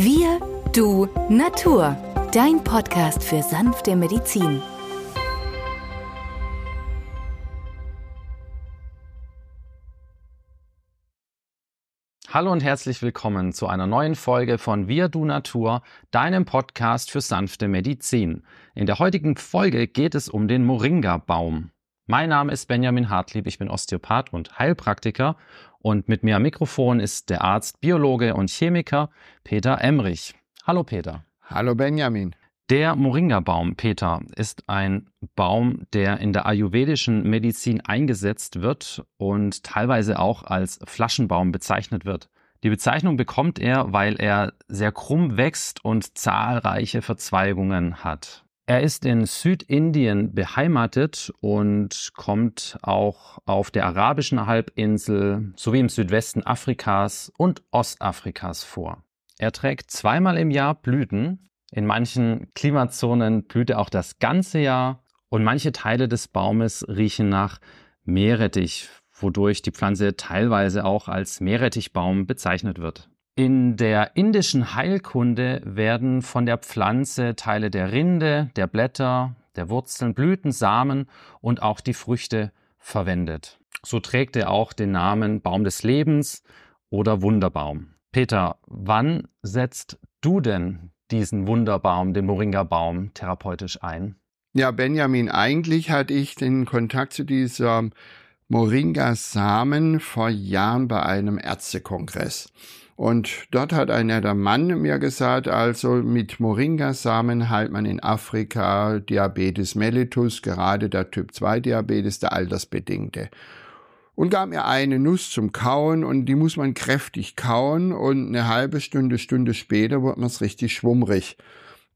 Wir, du, Natur. Dein Podcast für sanfte Medizin. Hallo und herzlich willkommen zu einer neuen Folge von Wir Du Natur, deinem Podcast für sanfte Medizin. In der heutigen Folge geht es um den Moringa-Baum. Mein Name ist Benjamin Hartlieb, ich bin Osteopath und Heilpraktiker und mit mir am Mikrofon ist der Arzt, Biologe und Chemiker Peter Emrich. Hallo Peter. Hallo Benjamin. Der Moringa-Baum, Peter, ist ein Baum, der in der ayurvedischen Medizin eingesetzt wird und teilweise auch als Flaschenbaum bezeichnet wird. Die Bezeichnung bekommt er, weil er sehr krumm wächst und zahlreiche Verzweigungen hat. Er ist in Südindien beheimatet und kommt auch auf der arabischen Halbinsel sowie im Südwesten Afrikas und Ostafrikas vor. Er trägt zweimal im Jahr Blüten in manchen Klimazonen blüht er auch das ganze Jahr und manche Teile des Baumes riechen nach Meerrettich, wodurch die Pflanze teilweise auch als Meerrettichbaum bezeichnet wird. In der indischen Heilkunde werden von der Pflanze Teile der Rinde, der Blätter, der Wurzeln, Blüten, Samen und auch die Früchte verwendet. So trägt er auch den Namen Baum des Lebens oder Wunderbaum. Peter, wann setzt du denn diesen Wunderbaum, den Moringa-Baum, therapeutisch ein? Ja, Benjamin, eigentlich hatte ich den Kontakt zu dieser Moringa-Samen vor Jahren bei einem Ärztekongress. Und dort hat ein netter Mann mir gesagt, also mit Moringa-Samen heilt man in Afrika Diabetes mellitus, gerade der Typ-2-Diabetes, der altersbedingte und gab mir eine Nuss zum Kauen und die muss man kräftig kauen und eine halbe Stunde, Stunde später wird man es richtig schwummrig.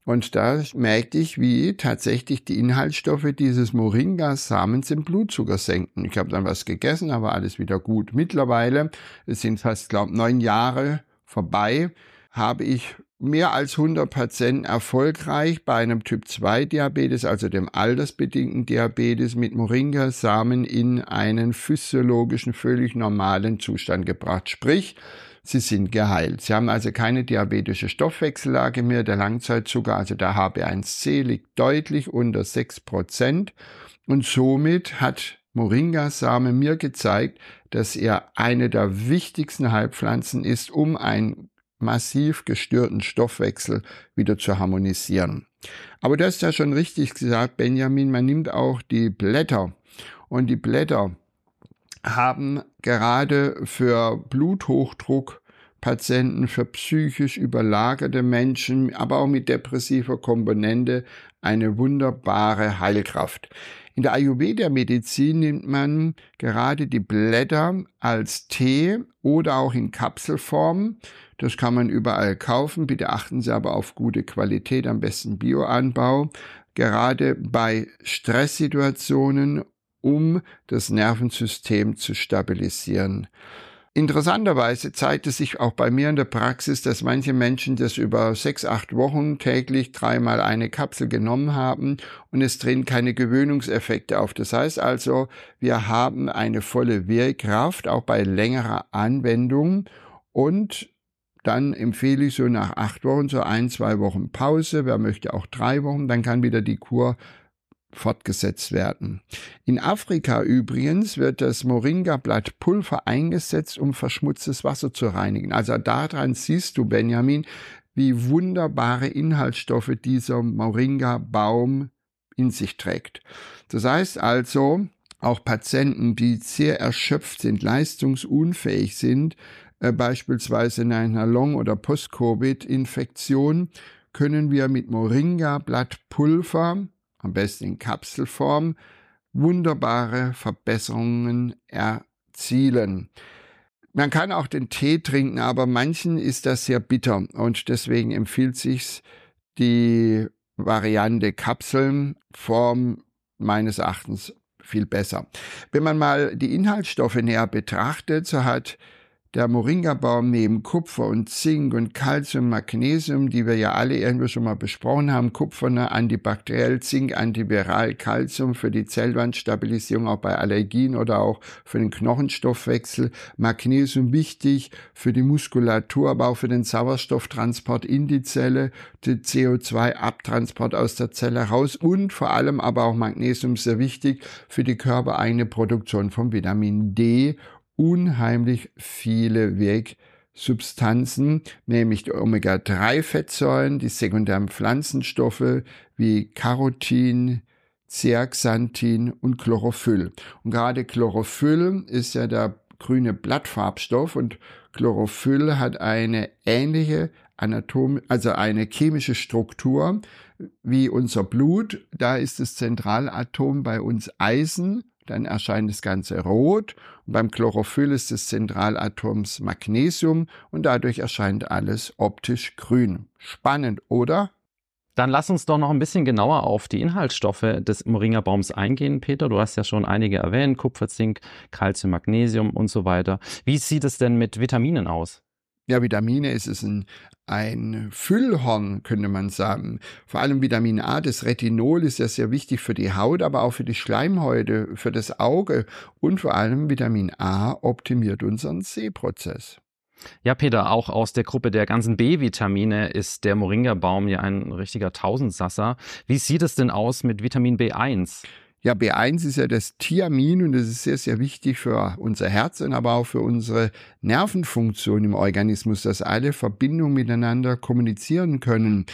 Und da merkte ich, wie tatsächlich die Inhaltsstoffe dieses Moringa-Samens den Blutzucker senken. Ich habe dann was gegessen, aber alles wieder gut. Mittlerweile, es sind fast, glaube neun Jahre vorbei, habe ich mehr als 100 Patienten erfolgreich bei einem Typ-2-Diabetes, also dem altersbedingten Diabetes, mit Moringa-Samen in einen physiologischen, völlig normalen Zustand gebracht. Sprich, sie sind geheilt. Sie haben also keine diabetische Stoffwechsellage mehr. Der Langzeitzucker, also der HB1C, liegt deutlich unter 6 Prozent. Und somit hat Moringa-Same mir gezeigt, dass er eine der wichtigsten Heilpflanzen ist, um ein massiv gestörten Stoffwechsel wieder zu harmonisieren. Aber das ist ja schon richtig gesagt, Benjamin, man nimmt auch die Blätter und die Blätter haben gerade für Bluthochdruck Patienten, für psychisch überlagerte Menschen, aber auch mit depressiver Komponente eine wunderbare Heilkraft. In der Ayurveda-Medizin nimmt man gerade die Blätter als Tee oder auch in Kapselform. Das kann man überall kaufen. Bitte achten Sie aber auf gute Qualität, am besten Bioanbau. Gerade bei Stresssituationen, um das Nervensystem zu stabilisieren. Interessanterweise zeigt es sich auch bei mir in der Praxis, dass manche Menschen das über sechs, acht Wochen täglich dreimal eine Kapsel genommen haben und es treten keine Gewöhnungseffekte auf. Das heißt also, wir haben eine volle Wirkkraft auch bei längerer Anwendung und dann empfehle ich so nach acht Wochen so ein, zwei Wochen Pause. Wer möchte auch drei Wochen, dann kann wieder die Kur fortgesetzt werden. In Afrika übrigens wird das Moringa-Blattpulver eingesetzt, um verschmutztes Wasser zu reinigen. Also daran siehst du, Benjamin, wie wunderbare Inhaltsstoffe dieser Moringa-Baum in sich trägt. Das heißt also, auch Patienten, die sehr erschöpft sind, leistungsunfähig sind, äh, beispielsweise in einer Long- oder Post-Covid-Infektion, können wir mit Moringa-Blattpulver, am besten in Kapselform, wunderbare Verbesserungen erzielen. Man kann auch den Tee trinken, aber manchen ist das sehr bitter und deswegen empfiehlt sich die Variante Kapselnform meines Erachtens viel besser. Wenn man mal die Inhaltsstoffe näher betrachtet, so hat der Moringa-Baum neben Kupfer und Zink und Calcium, Magnesium, die wir ja alle irgendwo schon mal besprochen haben, Kupfer ne, antibakteriell, Zink antiviral, Calcium für die Zellwandstabilisierung auch bei Allergien oder auch für den Knochenstoffwechsel, Magnesium wichtig für die Muskulatur, aber auch für den Sauerstofftransport in die Zelle, den CO2-Abtransport aus der Zelle raus und vor allem aber auch Magnesium sehr wichtig für die körpereigene Produktion von Vitamin D unheimlich viele Wegsubstanzen, nämlich die Omega-3-Fettsäuren, die sekundären Pflanzenstoffe wie Carotin, Zeaxanthin und Chlorophyll. Und gerade Chlorophyll ist ja der grüne Blattfarbstoff und Chlorophyll hat eine ähnliche Anatom, also eine chemische Struktur wie unser Blut. Da ist das Zentralatom bei uns Eisen dann erscheint das Ganze rot und beim Chlorophyll ist des Zentralatoms Magnesium und dadurch erscheint alles optisch grün. Spannend, oder? Dann lass uns doch noch ein bisschen genauer auf die Inhaltsstoffe des Moringa-Baums eingehen, Peter. Du hast ja schon einige erwähnt, Kupfer, Zink, Calcium, Magnesium und so weiter. Wie sieht es denn mit Vitaminen aus? Ja, Vitamine ist es ein, ein Füllhorn, könnte man sagen. Vor allem Vitamin A, das Retinol ist ja sehr wichtig für die Haut, aber auch für die Schleimhäute, für das Auge. Und vor allem Vitamin A optimiert unseren Sehprozess. Ja, Peter, auch aus der Gruppe der ganzen B-Vitamine ist der Moringa-Baum ja ein richtiger Tausendsasser. Wie sieht es denn aus mit Vitamin B1? Ja, B1 ist ja das Thiamin und das ist sehr, sehr wichtig für unser Herz und aber auch für unsere Nervenfunktion im Organismus, dass alle Verbindungen miteinander kommunizieren können.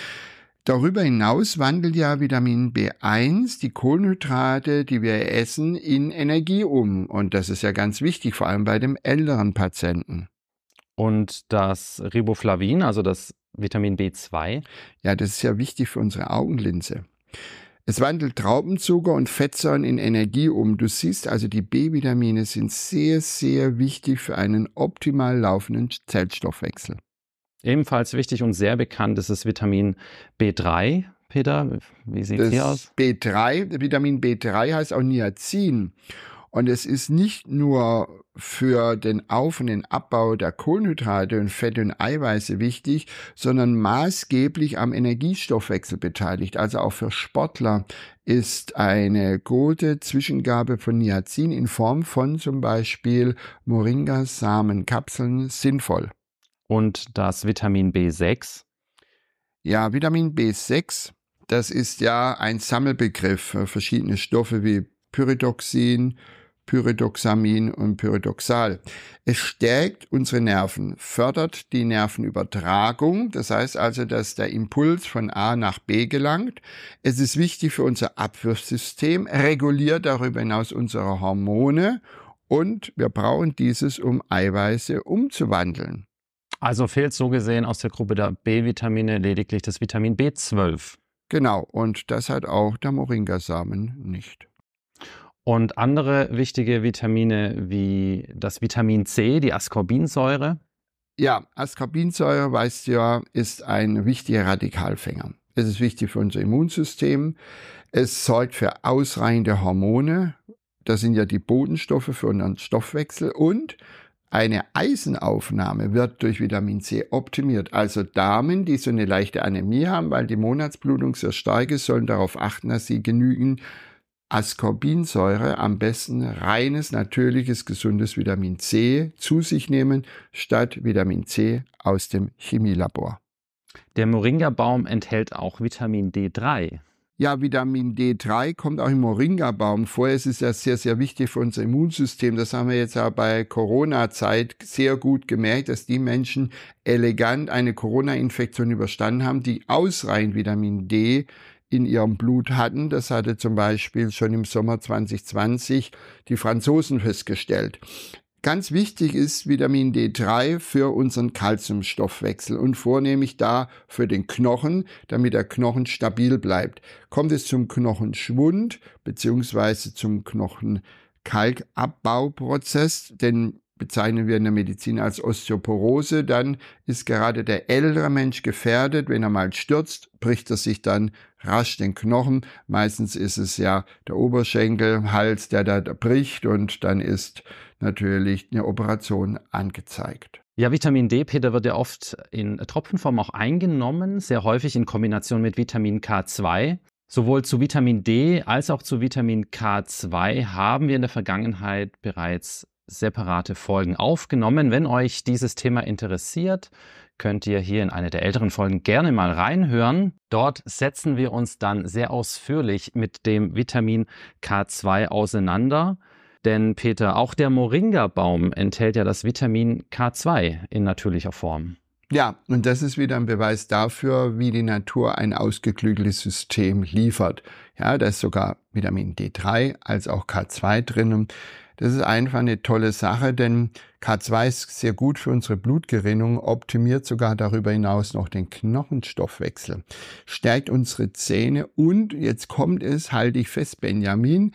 Darüber hinaus wandelt ja Vitamin B1 die Kohlenhydrate, die wir essen, in Energie um. Und das ist ja ganz wichtig, vor allem bei dem älteren Patienten. Und das Riboflavin, also das Vitamin B2? Ja, das ist ja wichtig für unsere Augenlinse. Es wandelt Traubenzucker und Fettsäuren in Energie um. Du siehst also, die B-Vitamine sind sehr, sehr wichtig für einen optimal laufenden Zellstoffwechsel. Ebenfalls wichtig und sehr bekannt ist das Vitamin B3. Peter, wie sieht es hier aus? B3, Vitamin B3 heißt auch Niacin. Und es ist nicht nur für den Auf- und den Abbau der Kohlenhydrate und Fette und Eiweiße wichtig, sondern maßgeblich am Energiestoffwechsel beteiligt. Also auch für Sportler ist eine gute Zwischengabe von Niacin in Form von zum Beispiel Moringa-Samenkapseln sinnvoll. Und das Vitamin B6? Ja, Vitamin B6, das ist ja ein Sammelbegriff für verschiedene Stoffe wie Pyridoxin, Pyridoxamin und Pyridoxal. Es stärkt unsere Nerven, fördert die Nervenübertragung, das heißt also, dass der Impuls von A nach B gelangt. Es ist wichtig für unser Abwurfsystem, reguliert darüber hinaus unsere Hormone und wir brauchen dieses, um Eiweiße umzuwandeln. Also fehlt so gesehen aus der Gruppe der B-Vitamine lediglich das Vitamin B12. Genau, und das hat auch der Moringasamen nicht. Und andere wichtige Vitamine wie das Vitamin C, die Ascorbinsäure. Ja, Ascorbinsäure, weißt du ja, ist ein wichtiger Radikalfänger. Es ist wichtig für unser Immunsystem. Es sorgt für ausreichende Hormone. Das sind ja die Bodenstoffe für unseren Stoffwechsel. Und eine Eisenaufnahme wird durch Vitamin C optimiert. Also Damen, die so eine leichte Anämie haben, weil die Monatsblutung sehr stark ist, sollen darauf achten, dass sie genügend Ascorbinsäure, am besten reines, natürliches, gesundes Vitamin C zu sich nehmen, statt Vitamin C aus dem Chemielabor. Der Moringa-Baum enthält auch Vitamin D3. Ja, Vitamin D3 kommt auch im Moringa-Baum vor. Es ist ja sehr, sehr wichtig für unser Immunsystem. Das haben wir jetzt ja bei Corona-Zeit sehr gut gemerkt, dass die Menschen elegant eine Corona-Infektion überstanden haben, die ausreichend Vitamin D in ihrem Blut hatten. Das hatte zum Beispiel schon im Sommer 2020 die Franzosen festgestellt. Ganz wichtig ist Vitamin D3 für unseren Kalziumstoffwechsel und vornehmlich da für den Knochen, damit der Knochen stabil bleibt. Kommt es zum Knochenschwund beziehungsweise zum Knochenkalkabbauprozess, denn bezeichnen wir in der Medizin als Osteoporose, dann ist gerade der ältere Mensch gefährdet. Wenn er mal stürzt, bricht er sich dann rasch den Knochen. Meistens ist es ja der Oberschenkel, Hals, der da bricht und dann ist natürlich eine Operation angezeigt. Ja, Vitamin D, Peter, wird ja oft in Tropfenform auch eingenommen, sehr häufig in Kombination mit Vitamin K2. Sowohl zu Vitamin D als auch zu Vitamin K2 haben wir in der Vergangenheit bereits separate Folgen aufgenommen. Wenn euch dieses Thema interessiert, könnt ihr hier in eine der älteren Folgen gerne mal reinhören. Dort setzen wir uns dann sehr ausführlich mit dem Vitamin K2 auseinander. Denn Peter, auch der Moringa-Baum enthält ja das Vitamin K2 in natürlicher Form. Ja, und das ist wieder ein Beweis dafür, wie die Natur ein ausgeklügeltes System liefert. Ja, da ist sogar Vitamin D3 als auch K2 drin. Das ist einfach eine tolle Sache, denn K2 ist sehr gut für unsere Blutgerinnung, optimiert sogar darüber hinaus noch den Knochenstoffwechsel, stärkt unsere Zähne und jetzt kommt es, halte ich fest, Benjamin,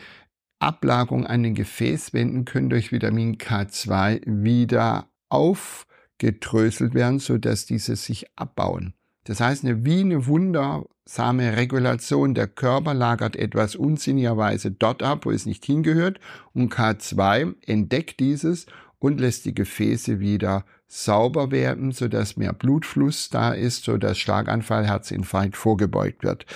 Ablagerung an den Gefäßwänden können durch Vitamin K2 wieder aufgedröselt werden, sodass diese sich abbauen. Das heißt, eine, wie eine wundersame Regulation. Der Körper lagert etwas unsinnigerweise dort ab, wo es nicht hingehört. Und K2 entdeckt dieses und lässt die Gefäße wieder sauber werden, sodass mehr Blutfluss da ist, sodass Schlaganfall, Herzinfarkt vorgebeugt wird.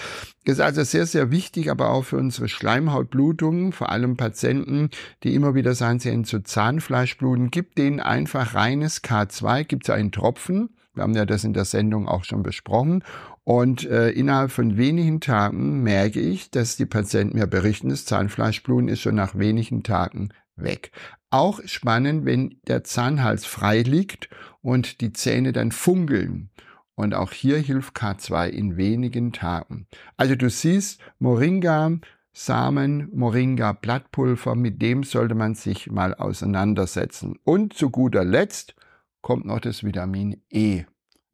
Ist also sehr, sehr wichtig, aber auch für unsere Schleimhautblutungen, vor allem Patienten, die immer wieder sagen, sie haben zu Zahnfleischbluten, gibt denen einfach reines K2, gibt es einen Tropfen. Wir haben ja das in der Sendung auch schon besprochen. Und äh, innerhalb von wenigen Tagen merke ich, dass die Patienten mir berichten, das Zahnfleischbluten ist schon nach wenigen Tagen weg. Auch spannend, wenn der Zahnhals frei liegt und die Zähne dann funkeln. Und auch hier hilft K2 in wenigen Tagen. Also du siehst, Moringa, Samen, Moringa, Blattpulver, mit dem sollte man sich mal auseinandersetzen. Und zu guter Letzt kommt noch das Vitamin E.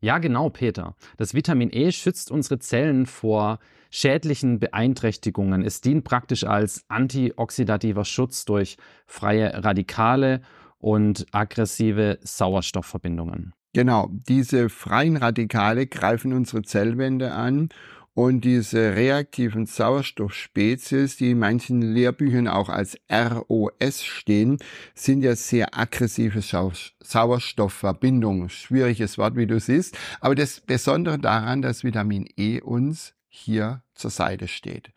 Ja, genau, Peter. Das Vitamin E schützt unsere Zellen vor schädlichen Beeinträchtigungen. Es dient praktisch als antioxidativer Schutz durch freie Radikale und aggressive Sauerstoffverbindungen. Genau, diese freien Radikale greifen unsere Zellwände an und diese reaktiven Sauerstoffspezies, die in manchen Lehrbüchern auch als ROS stehen, sind ja sehr aggressive Sauerstoffverbindungen. Schwieriges Wort, wie du siehst. Aber das Besondere daran, dass Vitamin E uns hier zur Seite steht.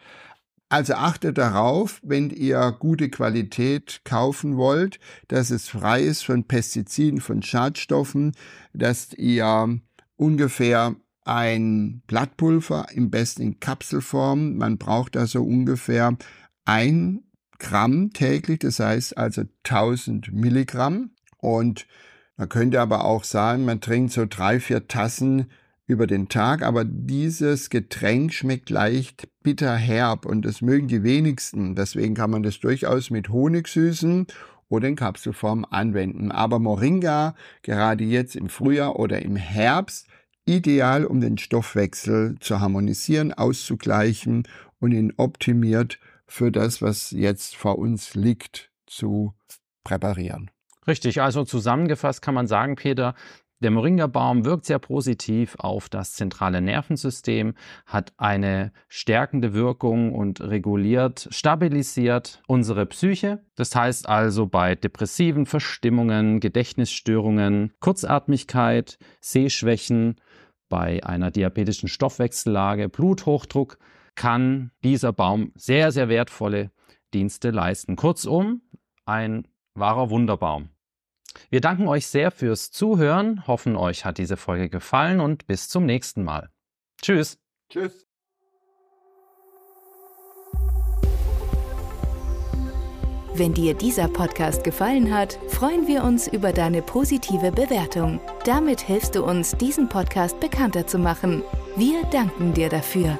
Also achtet darauf, wenn ihr gute Qualität kaufen wollt, dass es frei ist von Pestiziden, von Schadstoffen, dass ihr ungefähr ein Blattpulver, im besten in Kapselform. Man braucht also ungefähr ein Gramm täglich, das heißt also 1000 Milligramm. Und man könnte aber auch sagen, man trinkt so drei, vier Tassen über den Tag, aber dieses Getränk schmeckt leicht bitter herb und das mögen die wenigsten. Deswegen kann man das durchaus mit Honig süßen oder in Kapselform anwenden. Aber Moringa, gerade jetzt im Frühjahr oder im Herbst, ideal, um den Stoffwechsel zu harmonisieren, auszugleichen und ihn optimiert für das, was jetzt vor uns liegt, zu präparieren. Richtig, also zusammengefasst kann man sagen, Peter, der Moringa-Baum wirkt sehr positiv auf das zentrale Nervensystem, hat eine stärkende Wirkung und reguliert, stabilisiert unsere Psyche. Das heißt also bei depressiven Verstimmungen, Gedächtnisstörungen, Kurzatmigkeit, Sehschwächen, bei einer diabetischen Stoffwechsellage, Bluthochdruck, kann dieser Baum sehr, sehr wertvolle Dienste leisten. Kurzum, ein wahrer Wunderbaum. Wir danken euch sehr fürs Zuhören, hoffen euch hat diese Folge gefallen und bis zum nächsten Mal. Tschüss. Tschüss. Wenn dir dieser Podcast gefallen hat, freuen wir uns über deine positive Bewertung. Damit hilfst du uns, diesen Podcast bekannter zu machen. Wir danken dir dafür.